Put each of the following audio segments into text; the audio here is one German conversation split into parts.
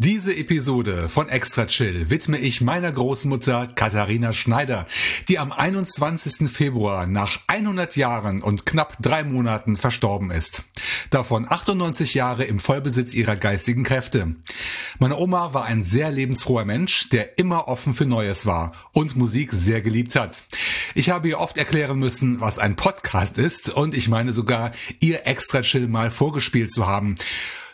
Diese Episode von Extra Chill widme ich meiner Großmutter Katharina Schneider, die am 21. Februar nach 100 Jahren und knapp drei Monaten verstorben ist. Davon 98 Jahre im Vollbesitz ihrer geistigen Kräfte. Meine Oma war ein sehr lebensfroher Mensch, der immer offen für Neues war und Musik sehr geliebt hat. Ich habe ihr oft erklären müssen, was ein Podcast ist und ich meine sogar, ihr Extra Chill mal vorgespielt zu haben.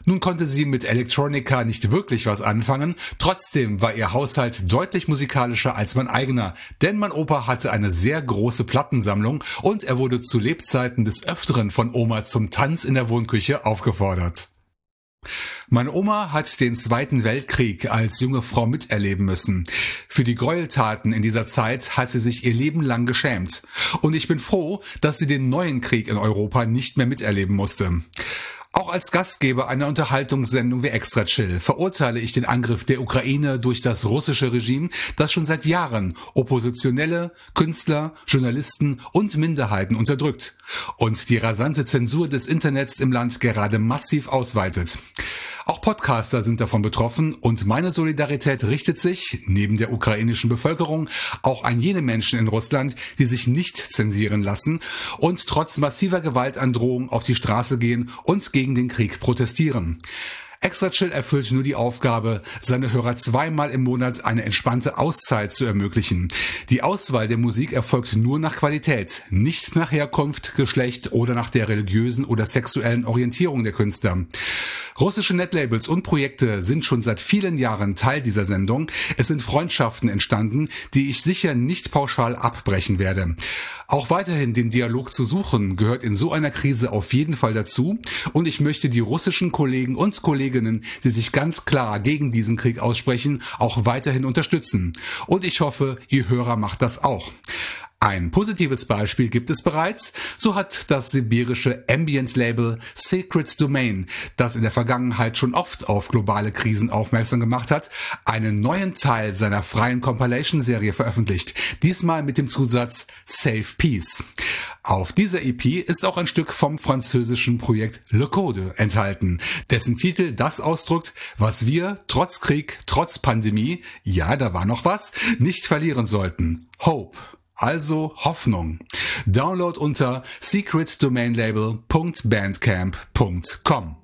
Nun konnte sie mit Electronica nicht wirklich was anfangen, trotzdem war ihr Haushalt deutlich musikalischer als mein eigener, denn mein Opa hatte eine sehr große Plattensammlung und er wurde zu Lebzeiten des Öfteren von Oma zum Tanz in der Wohnküche aufgefordert. Meine Oma hat den Zweiten Weltkrieg als junge Frau miterleben müssen. Für die Gräueltaten in dieser Zeit hat sie sich ihr Leben lang geschämt. Und ich bin froh, dass sie den neuen Krieg in Europa nicht mehr miterleben musste. Auch als Gastgeber einer Unterhaltungssendung wie Extra Chill verurteile ich den Angriff der Ukraine durch das russische Regime, das schon seit Jahren Oppositionelle, Künstler, Journalisten und Minderheiten unterdrückt und die rasante Zensur des Internets im Land gerade massiv ausweitet. Auch Podcaster sind davon betroffen und meine Solidarität richtet sich, neben der ukrainischen Bevölkerung, auch an jene Menschen in Russland, die sich nicht zensieren lassen und trotz massiver Gewaltandrohung auf die Straße gehen und gegen den Krieg protestieren. Extra Chill erfüllt nur die Aufgabe, seine Hörer zweimal im Monat eine entspannte Auszeit zu ermöglichen. Die Auswahl der Musik erfolgt nur nach Qualität, nicht nach Herkunft, Geschlecht oder nach der religiösen oder sexuellen Orientierung der Künstler. Russische Netlabels und Projekte sind schon seit vielen Jahren Teil dieser Sendung. Es sind Freundschaften entstanden, die ich sicher nicht pauschal abbrechen werde. Auch weiterhin den Dialog zu suchen gehört in so einer Krise auf jeden Fall dazu und ich möchte die russischen Kollegen und Kolleginnen, die sich ganz klar gegen diesen Krieg aussprechen, auch weiterhin unterstützen. Und ich hoffe, ihr Hörer macht das auch. Ein positives Beispiel gibt es bereits. So hat das sibirische Ambient-Label Secret Domain, das in der Vergangenheit schon oft auf globale Krisen aufmerksam gemacht hat, einen neuen Teil seiner freien Compilation-Serie veröffentlicht. Diesmal mit dem Zusatz Save Peace. Auf dieser EP ist auch ein Stück vom französischen Projekt Le Code enthalten, dessen Titel das ausdrückt, was wir trotz Krieg, trotz Pandemie, ja, da war noch was, nicht verlieren sollten. Hope also Hoffnung. Download unter secretdomainlabel.bandcamp.com.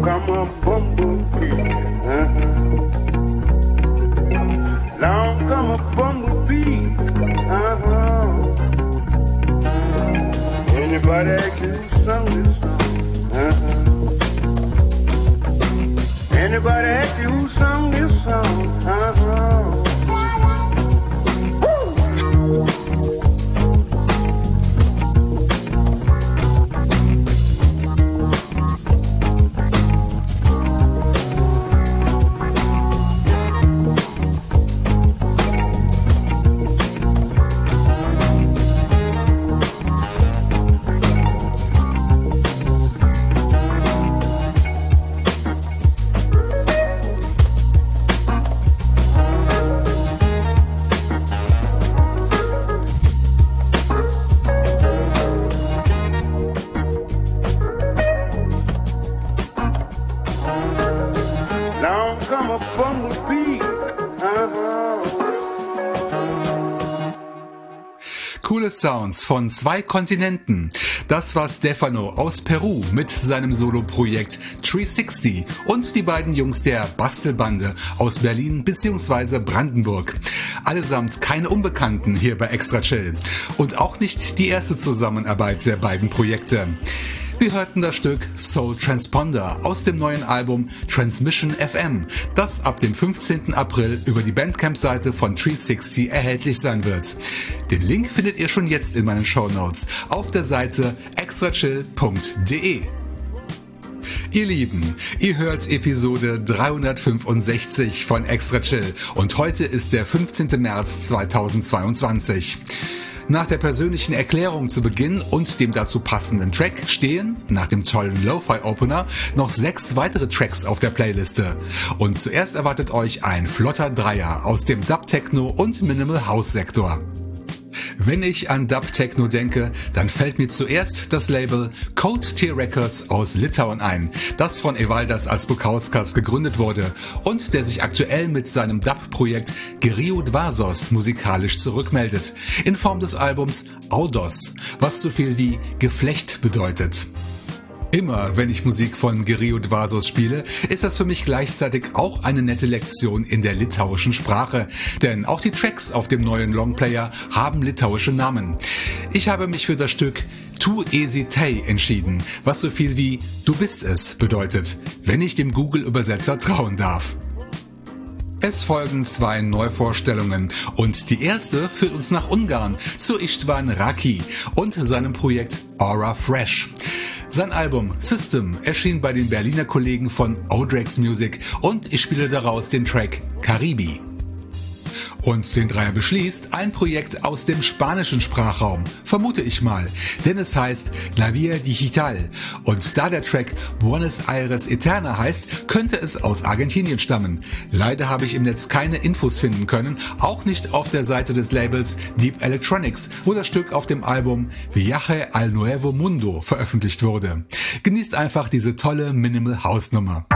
come, come on, boom, boom, uh-huh. Long come a bumblebee, uh-huh. Anybody can Sounds von zwei Kontinenten. Das war Stefano aus Peru mit seinem Soloprojekt 360 und die beiden Jungs der Bastelbande aus Berlin bzw. Brandenburg. Allesamt keine Unbekannten hier bei Extra Chill. Und auch nicht die erste Zusammenarbeit der beiden Projekte. Wir hörten das Stück Soul Transponder aus dem neuen Album Transmission FM, das ab dem 15. April über die Bandcamp-Seite von 360 erhältlich sein wird. Den Link findet ihr schon jetzt in meinen Show Notes auf der Seite extrachill.de. Ihr Lieben, ihr hört Episode 365 von Extra Chill und heute ist der 15. März 2022. Nach der persönlichen Erklärung zu Beginn und dem dazu passenden Track stehen, nach dem tollen Lo-Fi-Opener, noch sechs weitere Tracks auf der Playliste. Und zuerst erwartet euch ein flotter Dreier aus dem Dub-Techno und Minimal House Sektor. Wenn ich an Dub Techno denke, dann fällt mir zuerst das Label Code Tier Records aus Litauen ein, das von Evaldas Alsbukauskas gegründet wurde und der sich aktuell mit seinem Dub-Projekt Gerio Dvasos musikalisch zurückmeldet, in Form des Albums Audos, was so viel wie Geflecht bedeutet. Immer wenn ich Musik von Gerio Dvasos spiele, ist das für mich gleichzeitig auch eine nette Lektion in der litauischen Sprache. Denn auch die Tracks auf dem neuen Longplayer haben litauische Namen. Ich habe mich für das Stück Tu esi tei entschieden, was so viel wie Du bist es bedeutet, wenn ich dem Google-Übersetzer trauen darf. Es folgen zwei Neuvorstellungen und die erste führt uns nach Ungarn zu Istvan Raki und seinem Projekt Aura Fresh. Sein Album System erschien bei den Berliner Kollegen von Odrex Music und ich spiele daraus den Track Caribi. Und den Dreier beschließt ein Projekt aus dem spanischen Sprachraum, vermute ich mal, denn es heißt La Via Digital. Und da der Track Buenos Aires Eterna heißt, könnte es aus Argentinien stammen. Leider habe ich im Netz keine Infos finden können, auch nicht auf der Seite des Labels Deep Electronics, wo das Stück auf dem Album Viaje al Nuevo Mundo veröffentlicht wurde. Genießt einfach diese tolle Minimal House Nummer.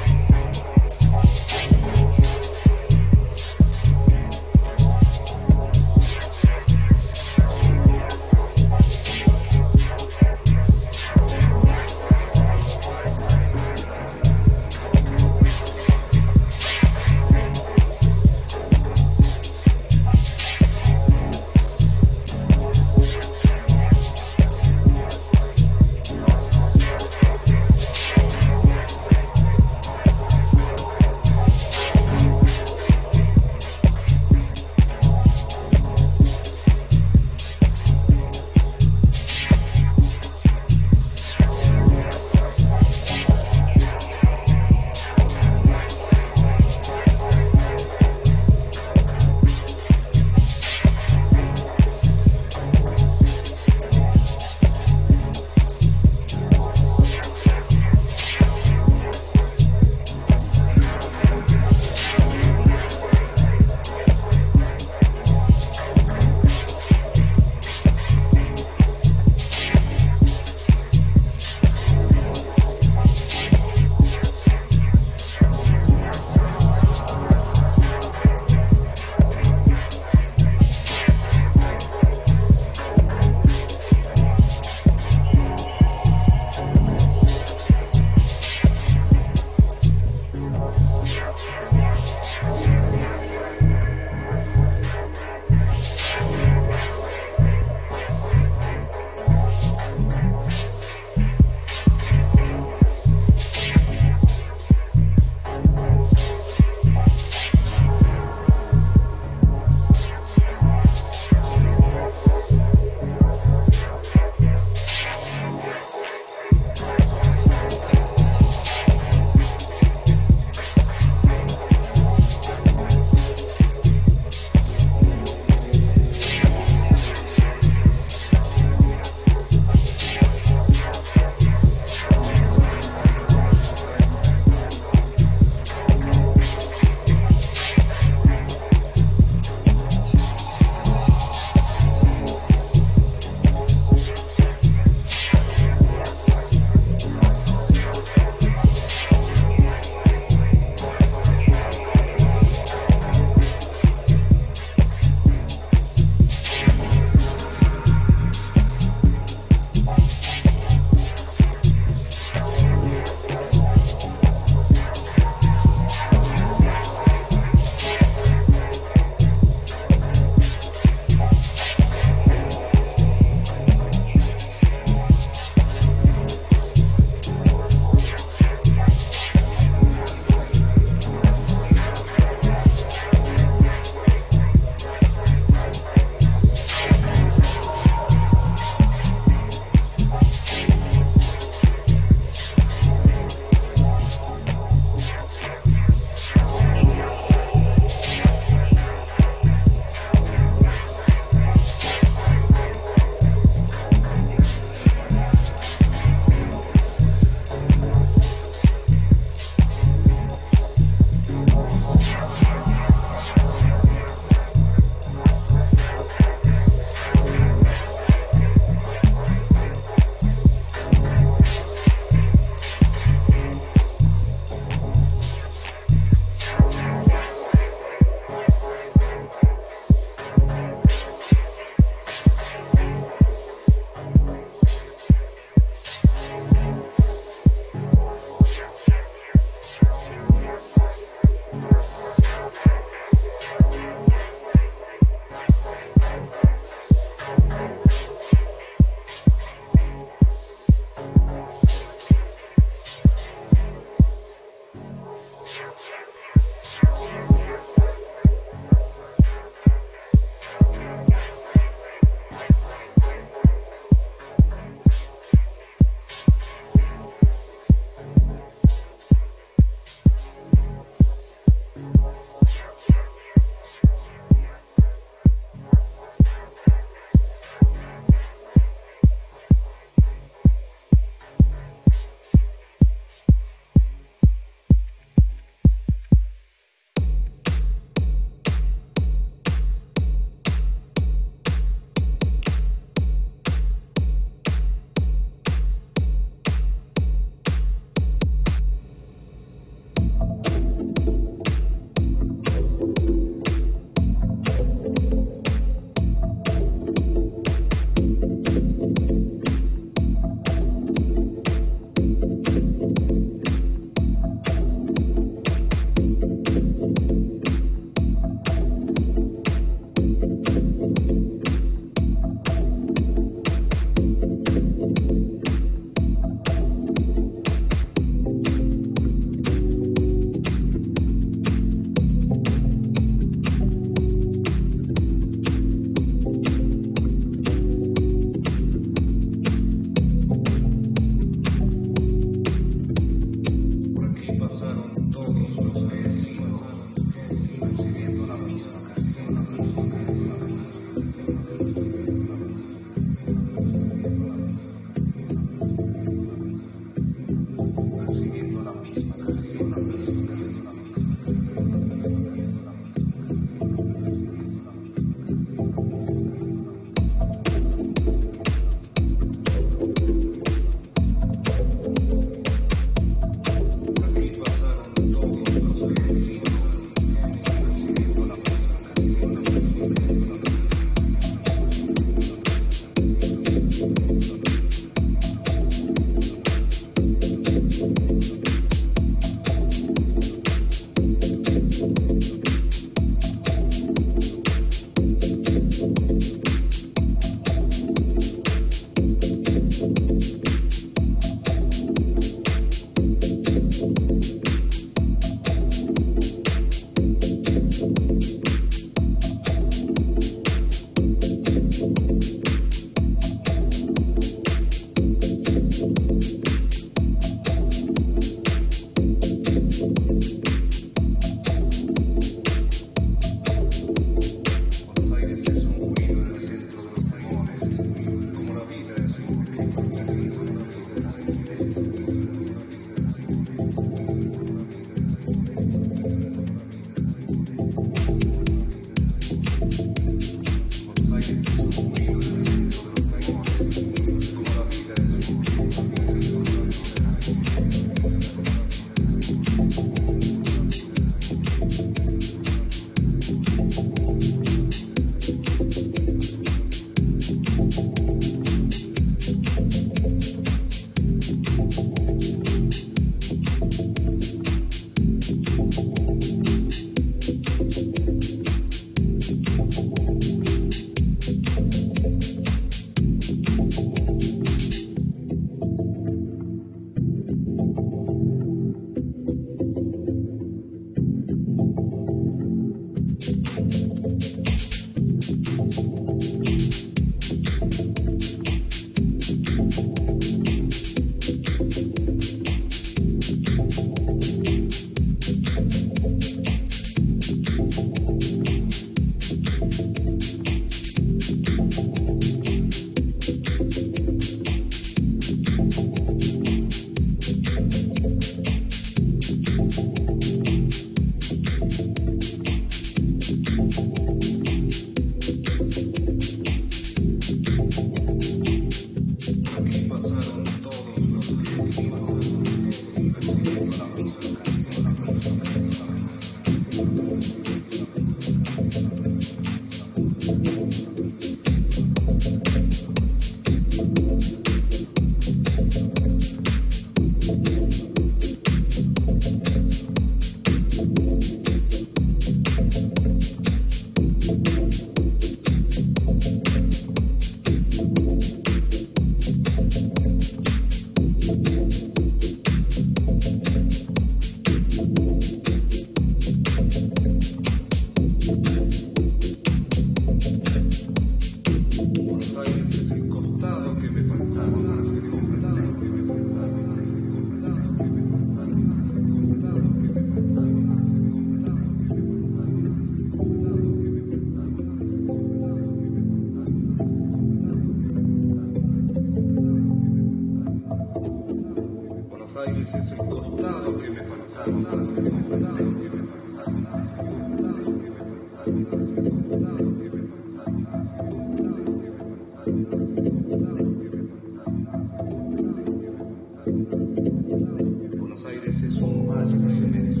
Buenos Aires es un valle de cemento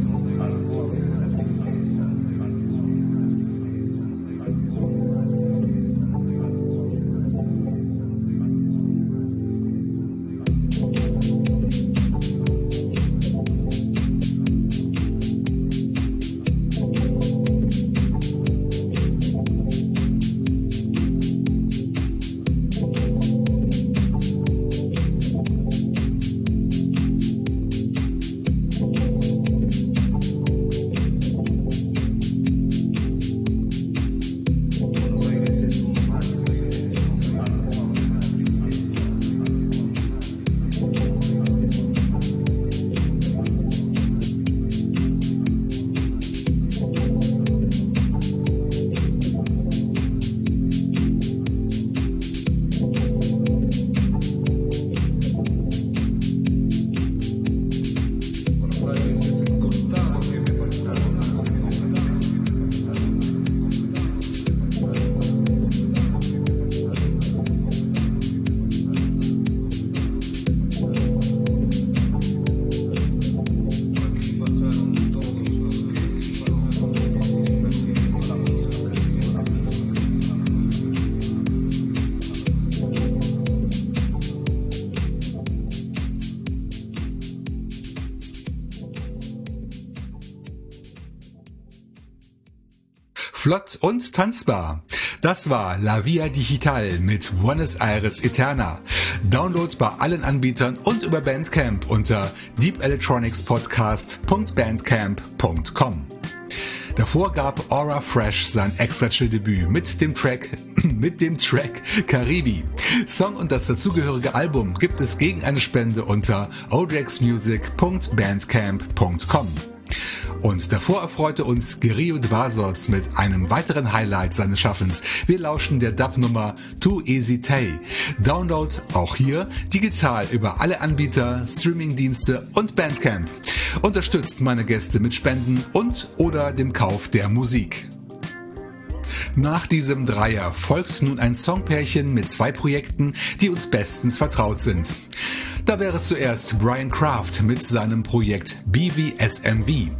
und tanzbar. Das war La Via Digital mit Buenos Aires Eterna. Download bei allen Anbietern und über Bandcamp unter deepelectronicspodcast.bandcamp.com. Davor gab Aura Fresh sein extra chill Debüt mit dem Track mit dem Track Caribi. Song und das dazugehörige Album gibt es gegen eine Spende unter ojexmusic.bandcamp.com. Und davor erfreute uns Gerio Dvasos mit einem weiteren Highlight seines Schaffens. Wir lauschen der Dub-Nummer Too Easy Tay. Download auch hier digital über alle Anbieter, Streamingdienste und Bandcamp. Unterstützt meine Gäste mit Spenden und oder dem Kauf der Musik. Nach diesem Dreier folgt nun ein Songpärchen mit zwei Projekten, die uns bestens vertraut sind. Da wäre zuerst Brian Kraft mit seinem Projekt BVSMV.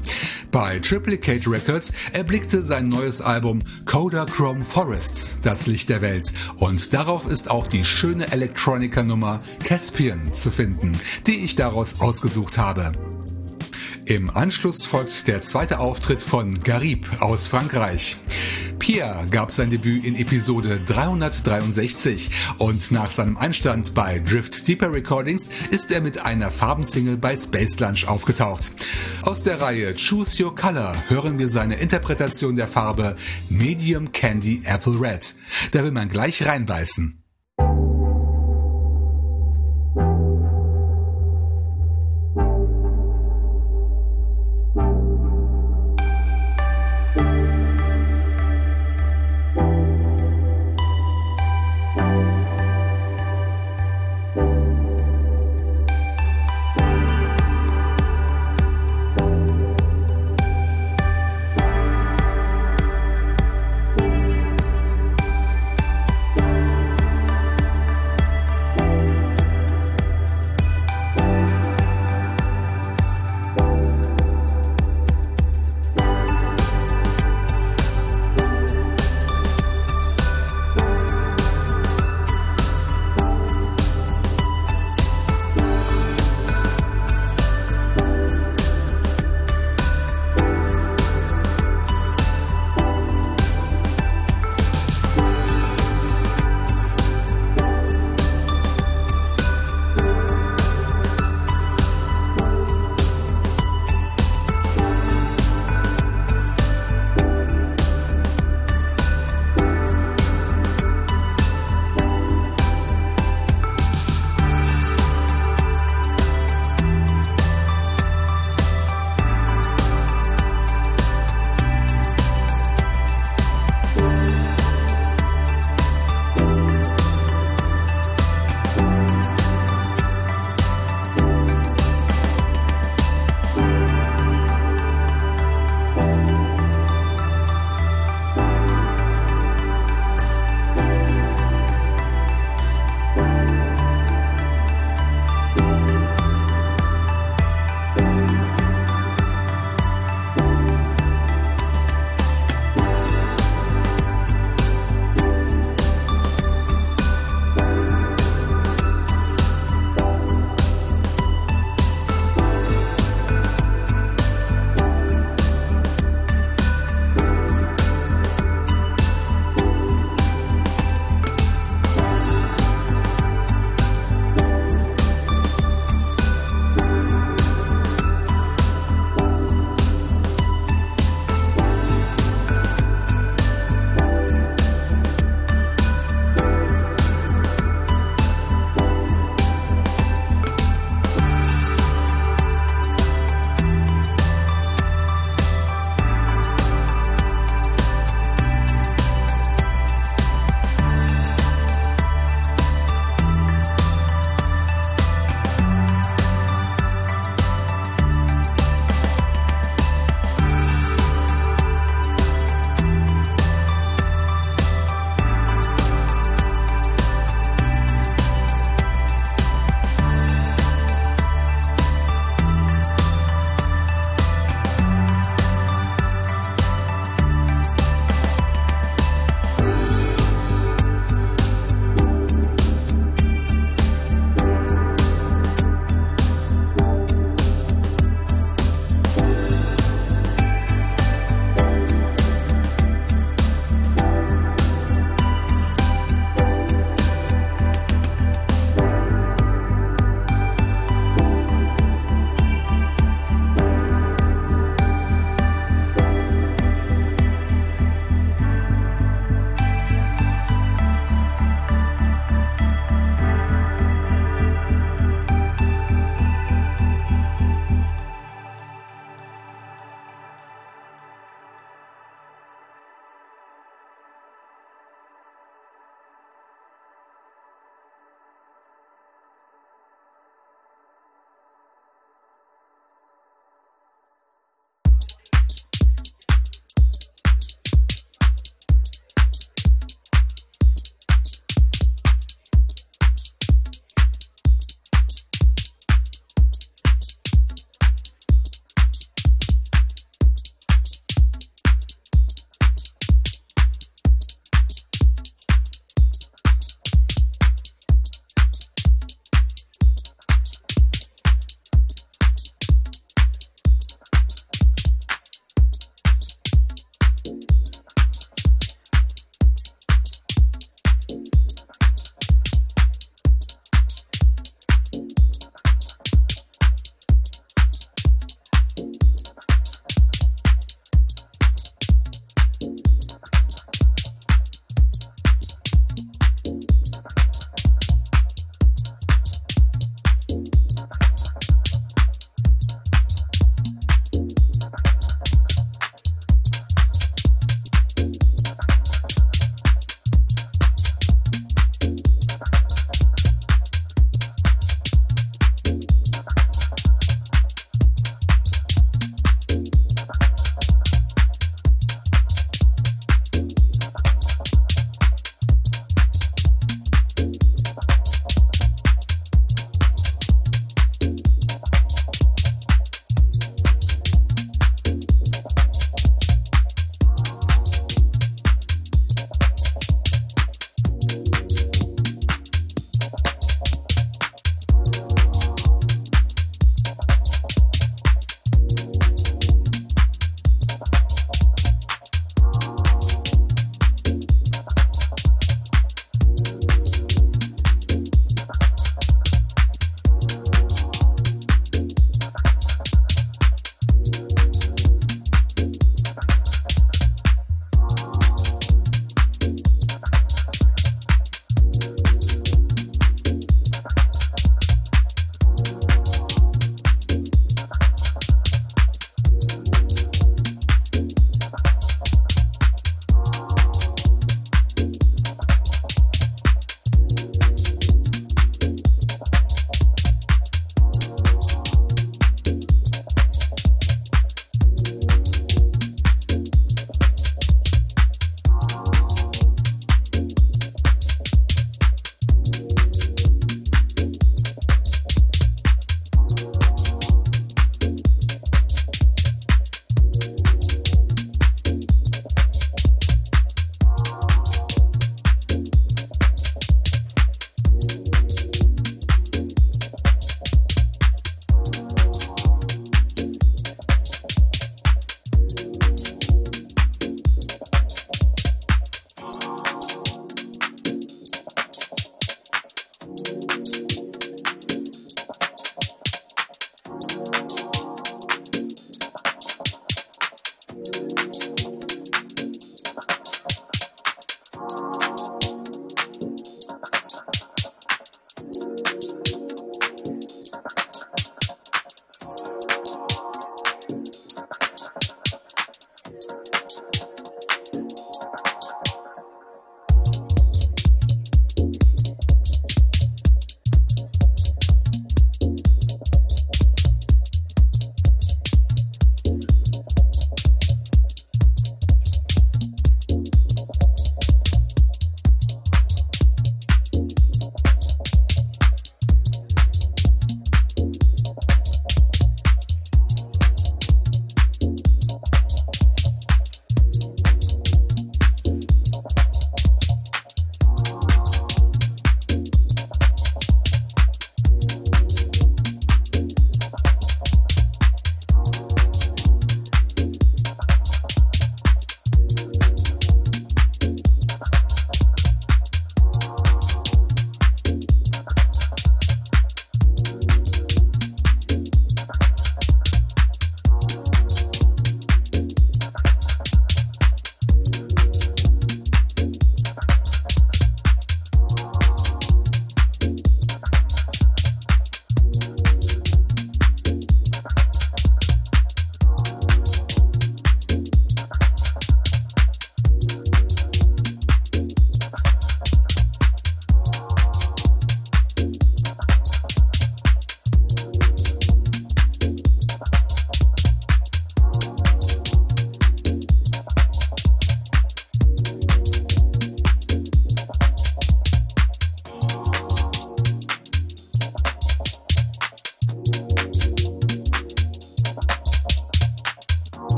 Bei Triplicate Records erblickte sein neues Album Kodachrome Forests das Licht der Welt und darauf ist auch die schöne Elektroniker-Nummer Caspian zu finden, die ich daraus ausgesucht habe. Im Anschluss folgt der zweite Auftritt von Garib aus Frankreich. Pierre gab sein Debüt in Episode 363 und nach seinem Einstand bei Drift Deeper Recordings ist er mit einer Farbensingle bei Space Lunch aufgetaucht. Aus der Reihe Choose Your Color hören wir seine Interpretation der Farbe Medium Candy Apple Red. Da will man gleich reinbeißen.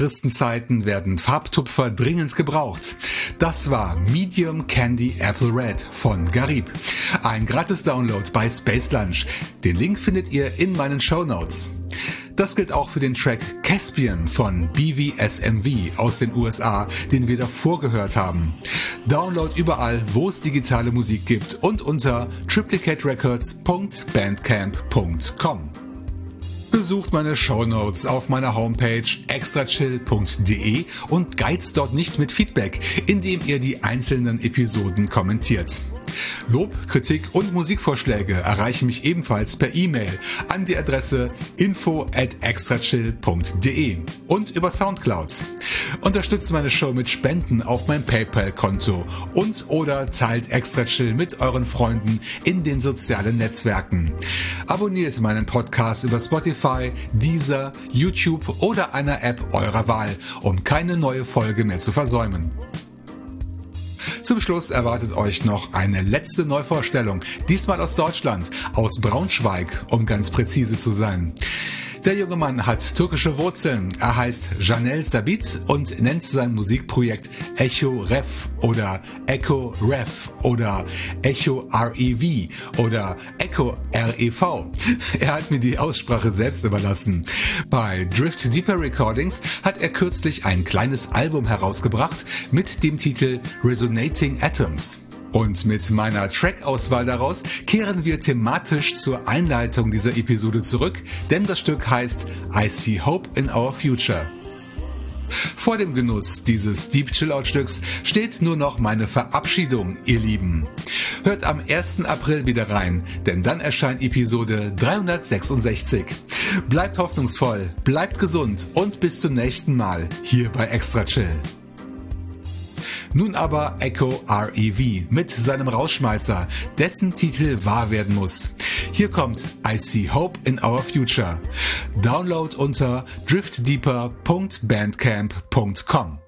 In diesen tristen Zeiten werden Farbtupfer dringend gebraucht. Das war Medium Candy Apple Red von Garib. Ein gratis Download bei Space Lunch. Den Link findet ihr in meinen Show Notes. Das gilt auch für den Track Caspian von BVSMV aus den USA, den wir davor gehört haben. Download überall, wo es digitale Musik gibt und unter triplicaterecords.bandcamp.com. Besucht meine Shownotes auf meiner Homepage extrachill.de und geizt dort nicht mit Feedback, indem ihr die einzelnen Episoden kommentiert. Lob, Kritik und Musikvorschläge erreichen mich ebenfalls per E-Mail an die Adresse info at extrachill.de und über Soundcloud. Unterstützt meine Show mit Spenden auf mein PayPal-Konto und oder teilt Extra Chill mit euren Freunden in den sozialen Netzwerken. Abonniert meinen Podcast über Spotify, Deezer, YouTube oder einer App eurer Wahl, um keine neue Folge mehr zu versäumen. Zum Schluss erwartet euch noch eine letzte Neuvorstellung, diesmal aus Deutschland, aus Braunschweig, um ganz präzise zu sein. Der junge Mann hat türkische Wurzeln. Er heißt Janel Sabit und nennt sein Musikprojekt Echo Ref oder Echo Ref oder Echo REV oder Echo REV. Er hat mir die Aussprache selbst überlassen. Bei Drift Deeper Recordings hat er kürzlich ein kleines Album herausgebracht mit dem Titel Resonating Atoms. Und mit meiner Track-Auswahl daraus kehren wir thematisch zur Einleitung dieser Episode zurück, denn das Stück heißt I See Hope in Our Future. Vor dem Genuss dieses Deep Chill-Out Stücks steht nur noch meine Verabschiedung, ihr Lieben. Hört am 1. April wieder rein, denn dann erscheint Episode 366. Bleibt hoffnungsvoll, bleibt gesund und bis zum nächsten Mal hier bei Extra Chill. Nun aber Echo REV mit seinem Rausschmeißer, dessen Titel wahr werden muss. Hier kommt I See Hope in Our Future. Download unter driftdeeper.bandcamp.com.